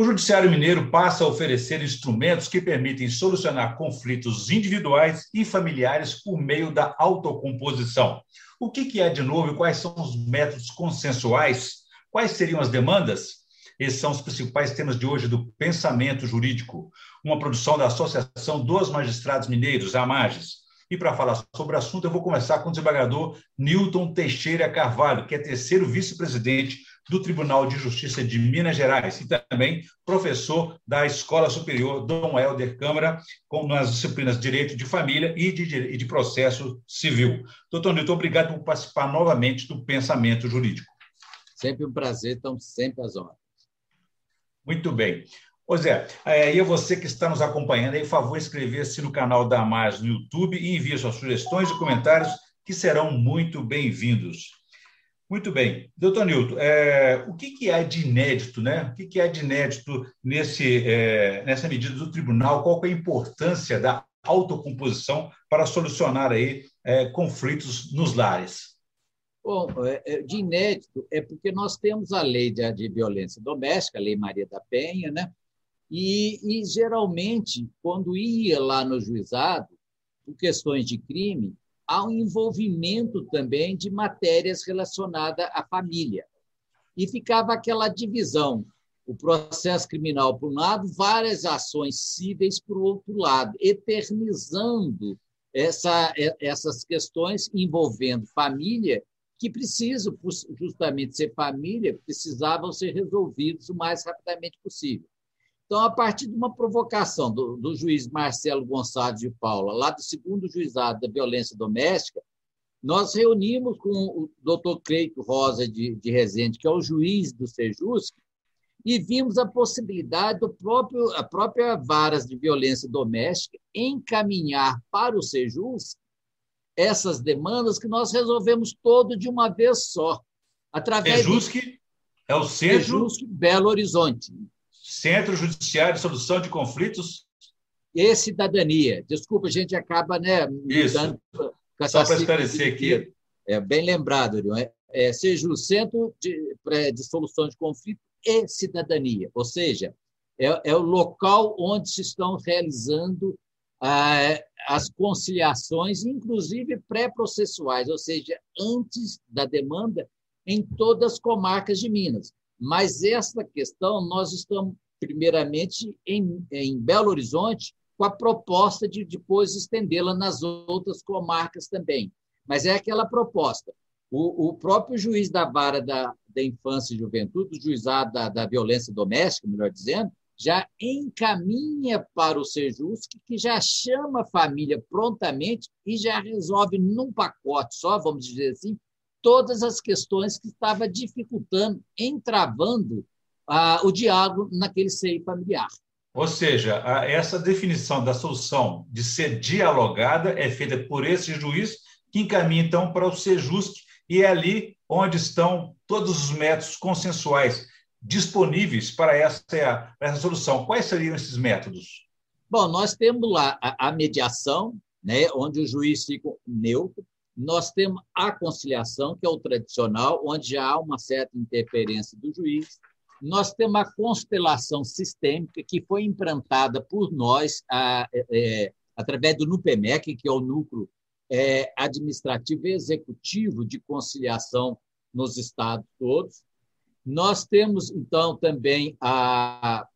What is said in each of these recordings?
O Judiciário Mineiro passa a oferecer instrumentos que permitem solucionar conflitos individuais e familiares por meio da autocomposição. O que, é de novo e quais são os métodos consensuais? Quais seriam as demandas? Esses são os principais temas de hoje do Pensamento Jurídico, uma produção da Associação dos Magistrados Mineiros, AMAGES. E para falar sobre o assunto, eu vou começar com o desembargador Newton Teixeira Carvalho, que é terceiro vice-presidente do Tribunal de Justiça de Minas Gerais e também professor da Escola Superior Dom Helder Câmara, com nas disciplinas Direito de Família e de, e de Processo Civil. Doutor Newton, obrigado por participar novamente do Pensamento Jurídico. Sempre um prazer, estamos sempre às horas. Muito bem. Ô Zé, aí é você que está nos acompanhando, aí, por favor, inscrever-se no canal da Mais no YouTube e envie suas sugestões e comentários, que serão muito bem-vindos. Muito bem. Doutor Nilton, é, o que, que há de inédito, né? O que, que de inédito nesse, é, nessa medida do tribunal? Qual é a importância da autocomposição para solucionar aí é, conflitos nos lares? Bom, é, é, de inédito é porque nós temos a lei de, de violência doméstica, a Lei Maria da Penha, né? E, e, geralmente, quando ia lá no juizado, por questões de crime, há um envolvimento também de matérias relacionadas à família. E ficava aquela divisão: o processo criminal, por um lado, várias ações cíveis, por outro lado, eternizando essa, essas questões envolvendo família, que precisam, justamente ser família, precisavam ser resolvidos o mais rapidamente possível. Então, a partir de uma provocação do, do juiz Marcelo Gonçalves de Paula, lá do segundo juizado da violência doméstica, nós reunimos com o doutor Cleito Rosa de, de Rezende, que é o juiz do Sejusc, e vimos a possibilidade do próprio a própria varas de violência doméstica encaminhar para o Sejusc essas demandas que nós resolvemos todo de uma vez só. Através Sejusc é o Sejusc Belo Horizonte. Centro Judiciário de Solução de Conflitos e Cidadania. Desculpa, a gente acaba né, mudando. Só para esclarecer aqui. É bem lembrado, é, é, seja o Centro de, de Solução de Conflito e Cidadania, ou seja, é, é o local onde se estão realizando ah, as conciliações, inclusive pré-processuais, ou seja, antes da demanda, em todas as comarcas de Minas. Mas essa questão nós estamos, primeiramente, em, em Belo Horizonte, com a proposta de depois estendê-la nas outras comarcas também. Mas é aquela proposta. O, o próprio juiz da vara da, da infância e juventude, o juizado da, da violência doméstica, melhor dizendo, já encaminha para o Sejusc, que já chama a família prontamente e já resolve num pacote só, vamos dizer assim, todas as questões que estava dificultando, entravando ah, o diálogo naquele seio familiar. Ou seja, essa definição da solução de ser dialogada é feita por esse juiz, que encaminha então para o Sejusc, e é ali onde estão todos os métodos consensuais disponíveis para essa, para essa solução. Quais seriam esses métodos? Bom, nós temos lá a, a mediação, né, onde o juiz fica neutro, nós temos a conciliação, que é o tradicional, onde já há uma certa interferência do juiz. Nós temos a constelação sistêmica, que foi implantada por nós a, é, através do NUPEMEC, que é o núcleo é, administrativo e executivo de conciliação nos estados todos. Nós temos, então, também a,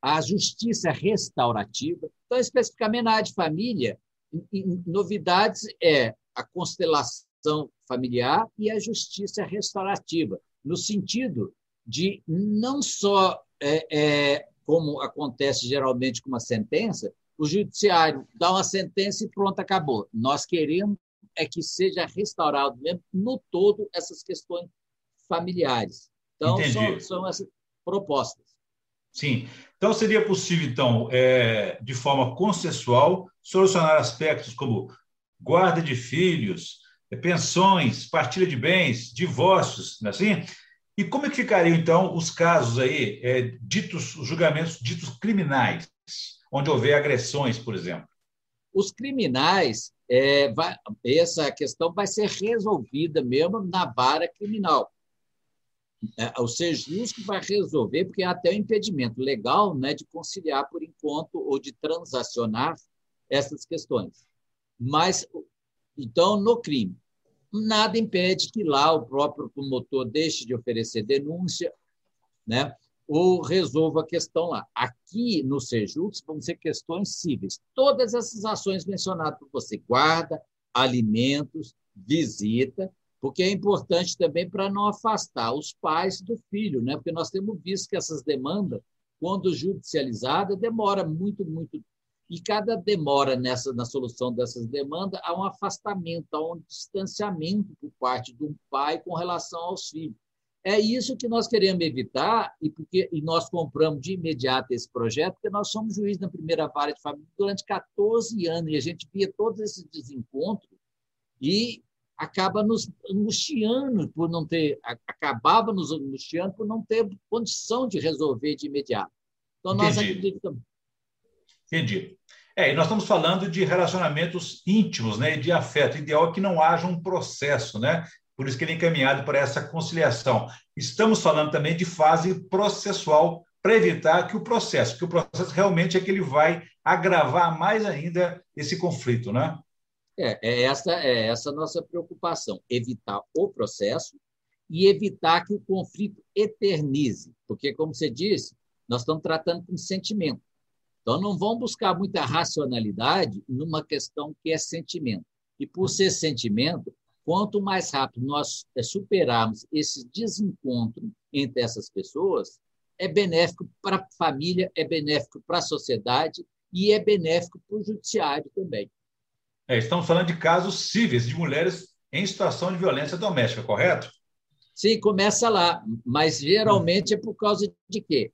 a justiça restaurativa. Então, especificamente na área de família, novidades é a constelação familiar e a justiça restaurativa, no sentido de não só, é, é, como acontece geralmente com uma sentença, o judiciário dá uma sentença e pronto, acabou. Nós queremos é que seja restaurado mesmo no todo essas questões familiares. Então, são, são, essas propostas. Sim. Então, seria possível, então, é, de forma consensual, solucionar aspectos como guarda de filhos, é, pensões, partilha de bens, divórcios, não é assim? E como é que ficariam, então, os casos aí, é, ditos, os julgamentos ditos criminais, onde houver agressões, por exemplo? Os criminais, é, vai, essa questão vai ser resolvida mesmo na vara criminal. é, o SEJUS que vai resolver, porque há até o impedimento legal né, de conciliar por enquanto ou de transacionar essas questões. Mas, então, no crime, nada impede que lá o próprio promotor deixe de oferecer denúncia, né? ou resolva a questão lá. Aqui no Sejux vão ser questões cíveis. Todas essas ações mencionadas por você, guarda, alimentos, visita, porque é importante também para não afastar os pais do filho, né? Porque nós temos visto que essas demandas, quando judicializada, demora muito, muito e cada demora nessa na solução dessas demandas há um afastamento, há um distanciamento por parte do pai com relação aos filhos. É isso que nós queremos evitar e porque e nós compramos de imediato esse projeto, porque nós somos juiz na primeira vara de família durante 14 anos e a gente via todos esses desencontros e acaba nos angustiando por não ter acabava nos angustiando por não ter condição de resolver de imediato. Então nós Entendi. acreditamos. Entendi. É, e nós estamos falando de relacionamentos íntimos, né, de afeto. O ideal é que não haja um processo, né? Por isso que ele é encaminhado para essa conciliação. Estamos falando também de fase processual para evitar que o processo, que o processo realmente é que ele vai agravar mais ainda esse conflito, né? É, é essa é essa nossa preocupação, evitar o processo e evitar que o conflito eternize, porque como você disse, nós estamos tratando com sentimento. Então não vão buscar muita racionalidade numa questão que é sentimento. E por ser sentimento, Quanto mais rápido nós é, superarmos esse desencontro entre essas pessoas, é benéfico para a família, é benéfico para a sociedade e é benéfico para o judiciário também. É, estamos falando de casos cíveis de mulheres em situação de violência doméstica, correto? Sim, começa lá, mas geralmente é por causa de quê?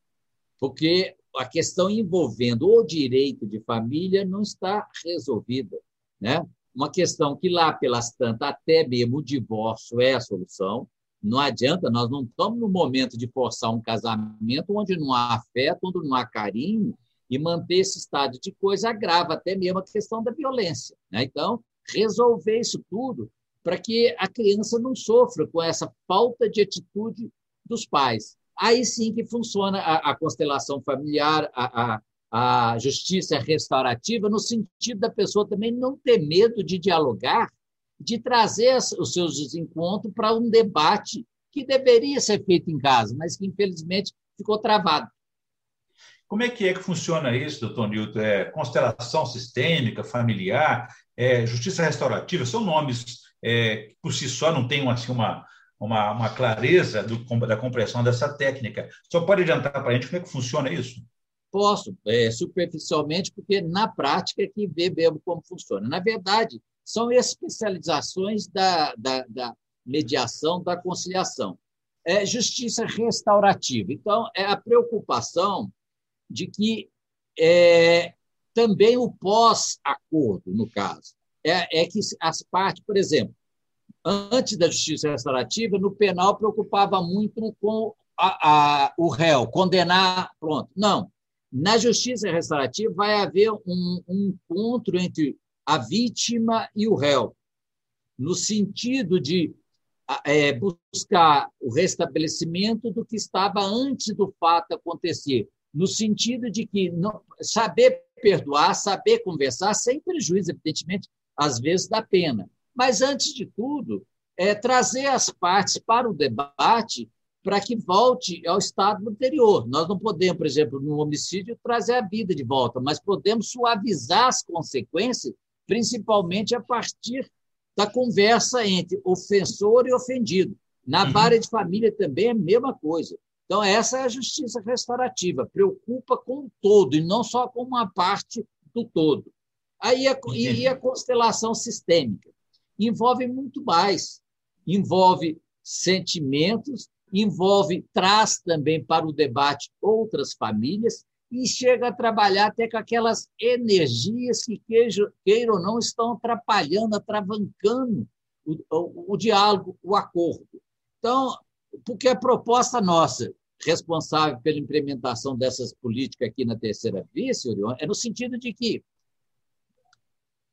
Porque a questão envolvendo o direito de família não está resolvida, né? uma questão que lá pelas tantas, até mesmo o divórcio é a solução. Não adianta, nós não estamos no momento de forçar um casamento onde não há afeto, onde não há carinho, e manter esse estado de coisa agrava até mesmo a questão da violência. Né? Então, resolver isso tudo para que a criança não sofra com essa falta de atitude dos pais. Aí sim que funciona a, a constelação familiar, a, a, a justiça restaurativa, no sentido da pessoa também não ter medo de dialogar, de trazer os seus desencontros para um debate que deveria ser feito em casa, mas que infelizmente ficou travado. Como é que é que funciona isso, doutor Nilton? É, constelação sistêmica, familiar, é, justiça restaurativa, são nomes é, por si só não têm assim, uma, uma, uma clareza do, da compreensão dessa técnica. Só pode adiantar para a gente como é que funciona isso? Posso, é, superficialmente, porque na prática é que vê mesmo como funciona. Na verdade, são especializações da, da, da mediação, da conciliação. É justiça restaurativa. Então, é a preocupação de que é, também o pós-acordo, no caso, é, é que as partes, por exemplo, antes da justiça restaurativa, no penal preocupava muito com a, a, o réu, condenar, pronto. Não. Na justiça restaurativa, vai haver um, um encontro entre a vítima e o réu, no sentido de é, buscar o restabelecimento do que estava antes do fato acontecer, no sentido de que não, saber perdoar, saber conversar, sem prejuízo, evidentemente, às vezes da pena. Mas, antes de tudo, é trazer as partes para o debate para que volte ao estado anterior. Nós não podemos, por exemplo, no homicídio, trazer a vida de volta, mas podemos suavizar as consequências, principalmente a partir da conversa entre ofensor e ofendido. Na uhum. vara de família também é a mesma coisa. Então, essa é a justiça restaurativa, preocupa com o todo e não só com uma parte do todo. Aí a, e a constelação sistêmica envolve muito mais, envolve sentimentos, envolve, traz também para o debate outras famílias e chega a trabalhar até com aquelas energias que, queiram ou não, estão atrapalhando, atravancando o, o, o diálogo, o acordo. Então, porque a proposta nossa, responsável pela implementação dessas políticas aqui na terceira via, senhor, é no sentido de que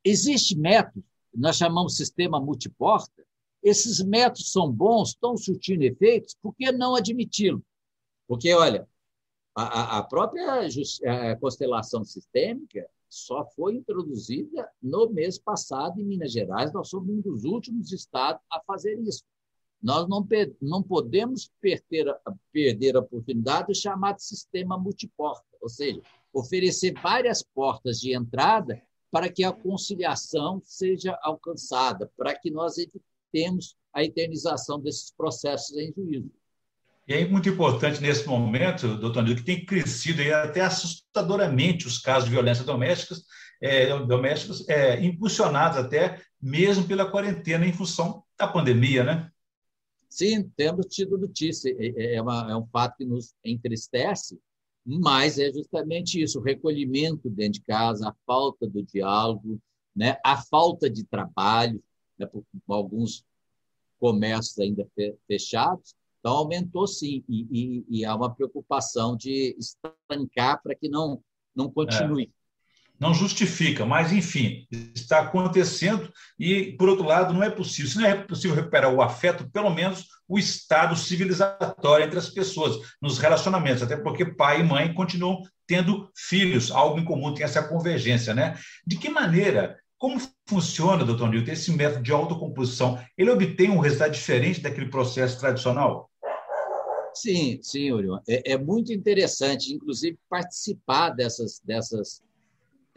existe método, nós chamamos sistema multiporta, esses métodos são bons, estão surtindo efeitos, por que não admiti-lo? Porque, olha, a, a própria a constelação sistêmica só foi introduzida no mês passado em Minas Gerais. Nós somos um dos últimos estados a fazer isso. Nós não, não podemos perder a, perder a oportunidade do chamado sistema multiporta, ou seja, oferecer várias portas de entrada para que a conciliação seja alcançada, para que nós evitemos a eternização desses processos em juízo. E é muito importante nesse momento, doutor Nildo, que tem crescido até assustadoramente os casos de violência doméstica, é, domésticos, é, impulsionados até mesmo pela quarentena em função da pandemia, né? Sim, temos tido notícia. É, é, uma, é um fato que nos entristece, mas é justamente isso: o recolhimento dentro de casa, a falta do diálogo, né? a falta de trabalho, né? por alguns comércios ainda fechados, então, aumentou sim, e, e, e há uma preocupação de estancar para que não, não continue. É. Não justifica, mas, enfim, está acontecendo e, por outro lado, não é possível. Se não é possível recuperar o afeto, pelo menos o estado civilizatório entre as pessoas, nos relacionamentos, até porque pai e mãe continuam tendo filhos, algo em comum, tem essa convergência, né? De que maneira como funciona, doutor Nilton, esse método de autocomposição? Ele obtém um resultado diferente daquele processo tradicional? Sim, sim, Orion. É, é, muito interessante, inclusive, participar dessas, dessas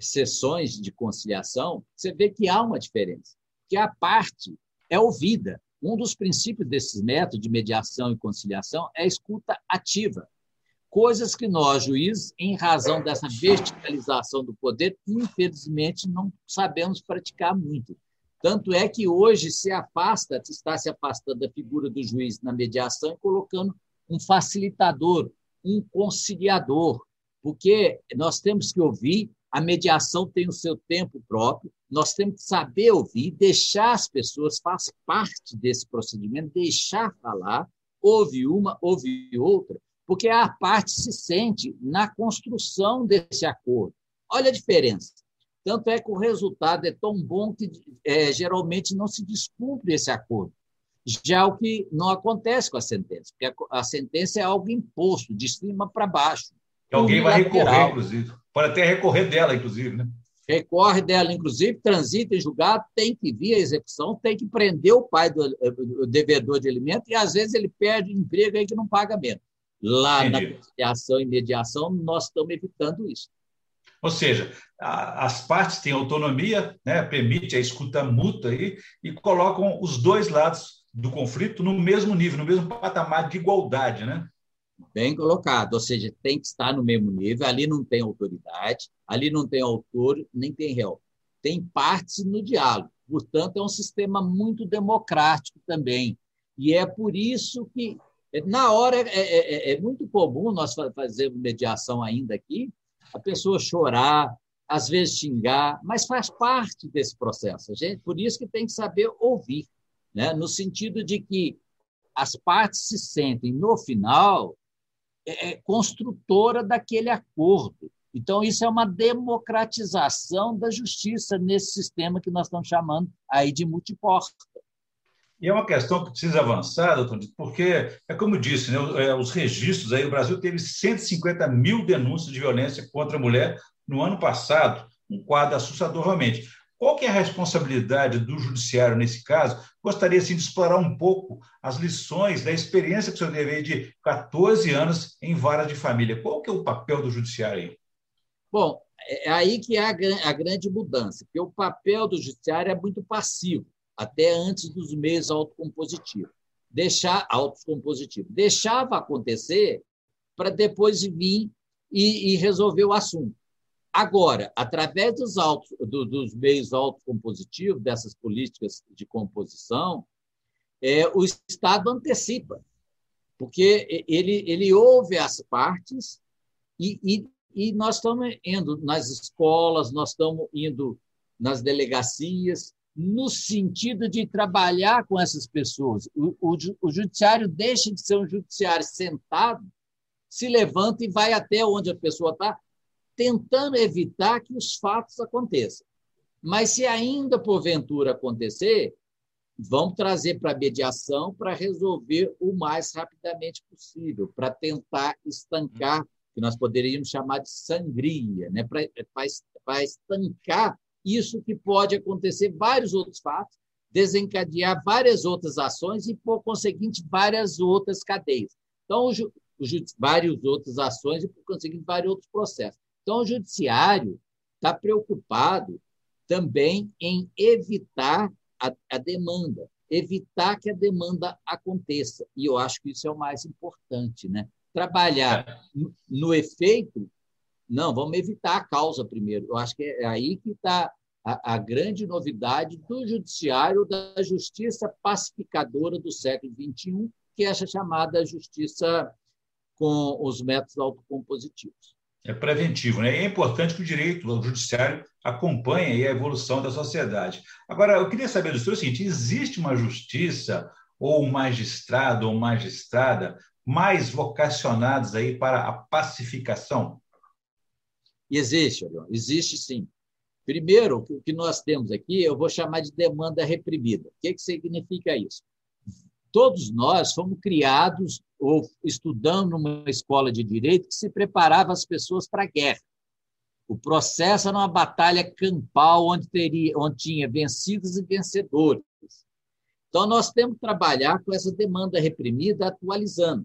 sessões de conciliação. Você vê que há uma diferença, que a parte é ouvida. Um dos princípios desses métodos de mediação e conciliação é a escuta ativa. Coisas que nós, juízes, em razão dessa verticalização do poder, infelizmente não sabemos praticar muito. Tanto é que hoje se afasta, está se afastando da figura do juiz na mediação e colocando um facilitador, um conciliador, porque nós temos que ouvir, a mediação tem o seu tempo próprio, nós temos que saber ouvir, deixar as pessoas, faz parte desse procedimento, deixar falar, ouve uma, ouve outra, porque a parte se sente na construção desse acordo. Olha a diferença. Tanto é que o resultado é tão bom que é, geralmente não se descumpre esse acordo. Já o que não acontece com a sentença, porque a, a sentença é algo imposto, de cima para baixo. Que alguém vai recorrer, inclusive. Pode até recorrer dela, inclusive, né? Recorre dela, inclusive, transita em julgado, tem que vir a execução, tem que prender o pai do o devedor de alimento e, às vezes, ele perde emprego aí que não paga menos. Lá Entendi. na conciliação e mediação, nós estamos evitando isso. Ou seja, a, as partes têm autonomia, né, permite a escuta mútua aí, e colocam os dois lados do conflito no mesmo nível, no mesmo patamar de igualdade, né? Bem colocado, ou seja, tem que estar no mesmo nível. Ali não tem autoridade, ali não tem autor, nem tem réu. Tem partes no diálogo. Portanto, é um sistema muito democrático também. E é por isso que, na hora, é, é, é, é muito comum nós fazermos mediação ainda aqui, a pessoa chorar, às vezes xingar, mas faz parte desse processo. Gente, por isso que tem que saber ouvir né? no sentido de que as partes se sentem, no final, é, é, construtora daquele acordo. Então, isso é uma democratização da justiça nesse sistema que nós estamos chamando aí de multiporta. E é uma questão que precisa avançar, doutor, porque, é como eu disse, né, é, os registros aí, o Brasil teve 150 mil denúncias de violência contra a mulher no ano passado, um quadro assustador realmente. Qual que é a responsabilidade do judiciário nesse caso? Gostaria assim, de explorar um pouco as lições da experiência que o senhor teve de 14 anos em vara de família. Qual que é o papel do judiciário aí? Bom, é aí que há a grande mudança, porque o papel do judiciário é muito passivo, até antes dos meios autocompositivos. Deixar autocompositivo. Deixava acontecer para depois vir e, e resolver o assunto. Agora, através dos, autos, do, dos meios autocompositivos, dessas políticas de composição, é, o Estado antecipa, porque ele, ele ouve as partes e, e, e nós estamos indo nas escolas, nós estamos indo nas delegacias, no sentido de trabalhar com essas pessoas. O, o, o, judiciário deixa de ser um judiciário sentado, se levanta e vai até onde a pessoa está tentando evitar que os fatos aconteçam. Mas se ainda porventura acontecer, vamos trazer para a mediação para resolver o mais rapidamente possível, para tentar estancar, que nós poderíamos chamar de sangria, né? para estancar isso que pode acontecer, vários outros fatos, desencadear várias outras ações e, por conseguinte, várias outras cadeias. Então, várias outras ações e, por conseguinte, vários outros processos. Então, o judiciário está preocupado também em evitar a, a demanda, evitar que a demanda aconteça. E eu acho que isso é o mais importante, né? Trabalhar é. no, no efeito, não, vamos evitar a causa primeiro. Eu acho que é aí que está a, a, grande novidade do judiciário, da justiça pacificadora do século XXI, que é essa chamada justiça com os métodos autocompositivos. É preventivo, né? E é importante que o direito o judiciário acompanhe a evolução da sociedade. Agora, eu queria saber do senhor o seguinte: existe uma justiça ou um magistrado ou magistrada mais vocacionados aí para a pacificação? Existe, existe sim. Primeiro, o que nós temos aqui, eu vou chamar de demanda reprimida. O que, que significa isso? Todos nós fomos criados ou estudando numa escola de direito que se preparava as pessoas para a guerra. O processo era uma batalha campal onde, teria, onde tinha vencidos e vencedores. Então, nós temos que trabalhar com essa demanda reprimida, atualizando.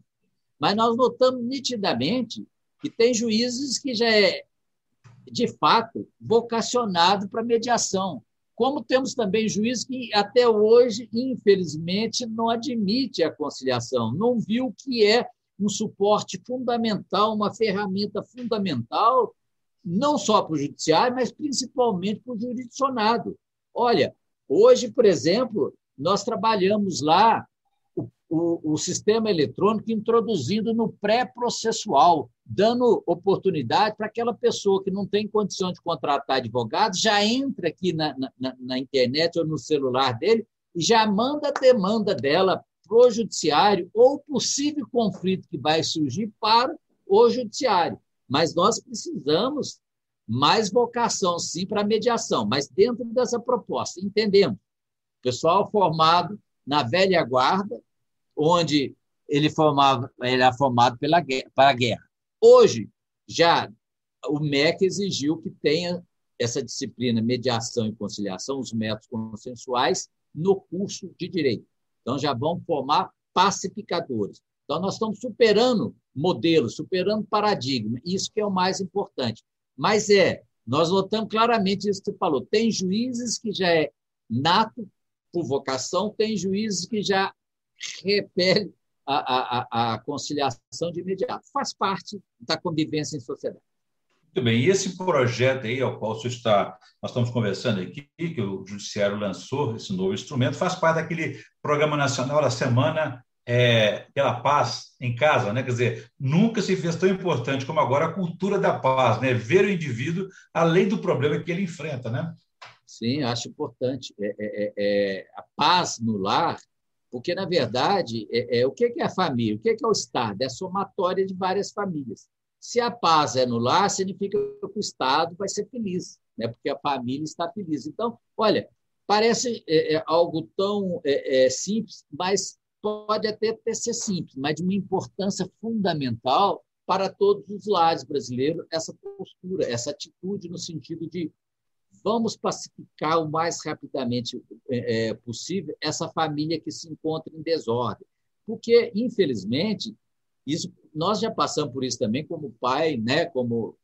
Mas nós notamos nitidamente que tem juízes que já é de fato, vocacionado para mediação. Como temos também juízes que, até hoje, infelizmente, não admite a conciliação, não viu que é um suporte fundamental, uma ferramenta fundamental, não só para o judiciário, mas principalmente para o jurisdicionado. Olha, hoje, por exemplo, nós trabalhamos lá o, o, sistema eletrônico introduzindo no pré-processual, dando oportunidade para aquela pessoa que não tem condição de contratar advogado, já entra aqui na, na, na internet ou no celular dele e já manda a demanda dela para o judiciário ou possível conflito que vai surgir para o judiciário. Mas nós precisamos mais vocação, sim, para mediação, mas dentro dessa proposta, entendemos. Pessoal formado na velha guarda, onde ele formava, ele era formado pela para a guerra. Hoje, já o MEC exigiu que tenha essa disciplina mediação e conciliação, os métodos consensuais, no curso de direito. Então, já vão formar pacificadores. Então, nós estamos superando modelos, superando paradigma. Isso que é o mais importante. Mas é, nós notamos claramente isso que você falou. Tem juízes que já é nato por vocação, tem juízes que já repele a, a, a conciliação de imediato. Faz parte da convivência em sociedade. Muito bem, e esse projeto aí ao qual você está, nós estamos conversando aqui, que o Judiciário lançou, esse novo instrumento, faz parte daquele Programa Nacional da Semana é, pela Paz em Casa, né? Quer dizer, nunca se fez tão importante como agora a cultura da paz, né? Ver o indivíduo além do problema que ele enfrenta, né? Sim, acho importante. É, é, é, é a paz no lar porque, na verdade, é, é, o que é a família? O que é o Estado? É a somatória de várias famílias. Se a paz é no lar, significa que o Estado vai ser feliz, né? porque a família está feliz. Então, olha, parece é, é algo tão é, é, simples, mas pode até, até ser simples, mas de uma importância fundamental para todos os lares brasileiros, essa postura, essa atitude no sentido de vamos pacificar o mais rapidamente é, é, possível essa família que se encontra em desordem. Porque, infelizmente, isso, nós já passamos por isso também, como pai, né, como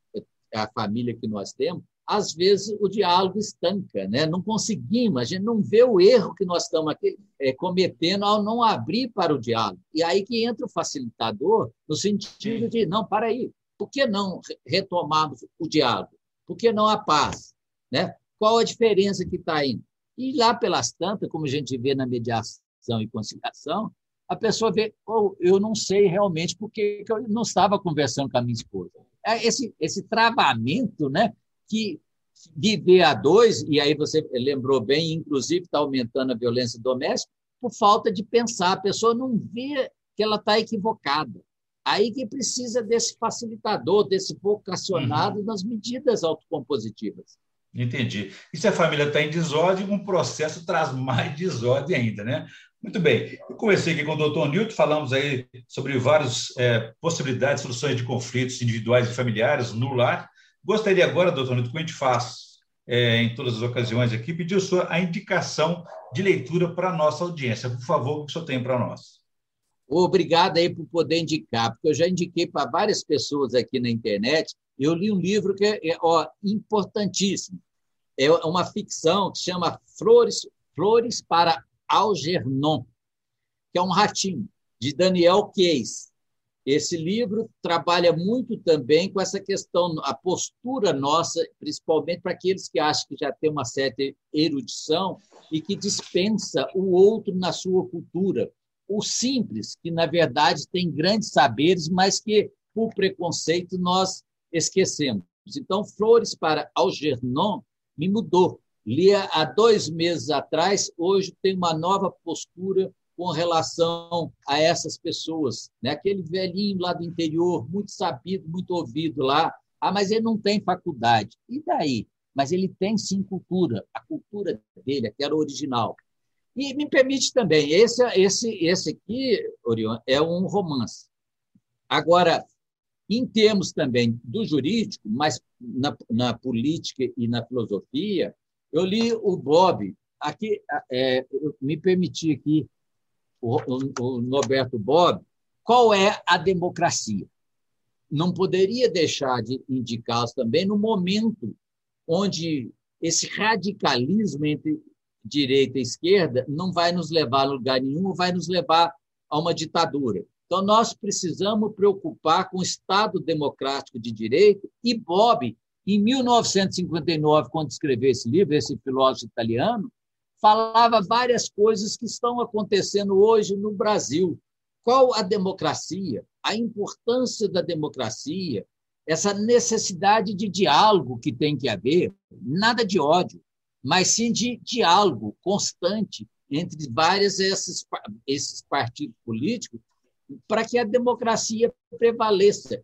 a família que nós temos, às vezes o diálogo estanca, né? não conseguimos, a gente não vê o erro que nós estamos aqui, é, cometendo ao não abrir para o diálogo. E aí que entra o facilitador, no sentido de, não, para aí, por que não retomarmos o diálogo? Por que não a paz? Né? Qual a diferença que está aí? E lá pelas tantas, como a gente vê na mediação e conciliação, a pessoa vê, oh, eu não sei realmente porque eu não estava conversando com a minha esposa. É esse, esse travamento, né, que viver a dois, e aí você lembrou bem, inclusive está aumentando a violência doméstica, por falta de pensar. A pessoa não vê que ela está equivocada. Aí que precisa desse facilitador, desse vocacionado uhum. nas medidas autocompositivas. Entendi. E se a família está em desordem, um processo traz mais desordem ainda, né? Muito bem. Eu comecei aqui com o doutor Nilton, falamos aí sobre várias é, possibilidades, soluções de conflitos individuais e familiares no lar. Gostaria agora, doutor Nilton, como a gente faz é, em todas as ocasiões aqui, pedir a sua a indicação de leitura para a nossa audiência. Por favor, o que o senhor tem para nós? Obrigado aí por poder indicar, porque eu já indiquei para várias pessoas aqui na internet. Eu li um livro que é, é ó, importantíssimo. É uma ficção que chama Flores, Flores para Algernon, que é um ratinho, de Daniel Case. Esse livro trabalha muito também com essa questão, a postura nossa, principalmente para aqueles que acham que já tem uma certa erudição e que dispensa o outro na sua cultura o simples, que na verdade tem grandes saberes, mas que por preconceito nós esquecemos. Então, Flores para Algernon me mudou. Lia há dois meses atrás, hoje tem uma nova postura com relação a essas pessoas. Né? Aquele velhinho lá do interior, muito sabido, muito ouvido lá. Ah, mas ele não tem faculdade. E daí? Mas ele tem sim cultura, a cultura dele, aquela original. E me permite também, esse, esse, esse aqui, Orion, é um romance. Agora, em termos também do jurídico, mas na, na política e na filosofia, eu li o Bob, aqui, é, me permiti aqui, o, o, o Norberto Bob, qual é a democracia? Não poderia deixar de indicá-los também no momento onde esse radicalismo entre direita e esquerda não vai nos levar a lugar nenhum, vai nos levar a uma ditadura. Então, nós precisamos preocupar com o Estado democrático de direito. E Bob, em 1959, quando escreveu esse livro, esse filósofo italiano, falava várias coisas que estão acontecendo hoje no Brasil. Qual a democracia? A importância da democracia, essa necessidade de diálogo que tem que haver, nada de ódio mas sim de diálogo constante entre vários esses, esses partidos políticos para que a democracia prevaleça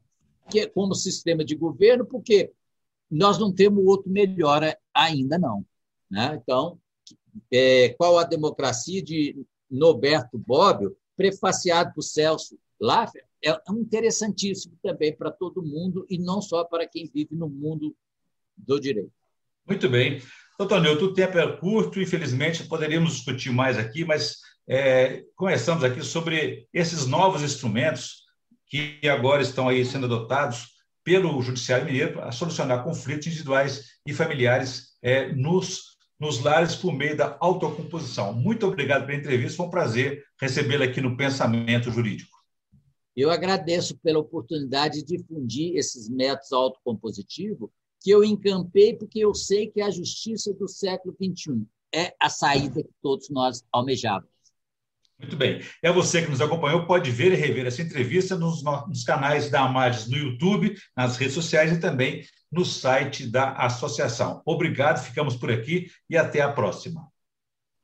que é como sistema de governo, porque nós não temos outro melhor ainda não. Né? Então, é, qual a democracia de Norberto Bobbio, prefaciado por Celso Laffer, é interessantíssimo também para todo mundo e não só para quem vive no mundo do direito. Muito bem. Nilton, o tempo é curto, infelizmente poderíamos discutir mais aqui, mas é, começamos aqui sobre esses novos instrumentos que agora estão aí sendo adotados pelo Judiciário Mineiro a solucionar conflitos individuais e familiares é, nos, nos lares por meio da autocomposição. Muito obrigado pela entrevista, foi um prazer recebê-la aqui no Pensamento Jurídico. Eu agradeço pela oportunidade de difundir esses métodos autocompositivos que eu encampei porque eu sei que a justiça do século XXI é a saída que todos nós almejávamos. Muito bem. É você que nos acompanhou, pode ver e rever essa entrevista nos, nos canais da Amages no YouTube, nas redes sociais e também no site da associação. Obrigado, ficamos por aqui e até a próxima.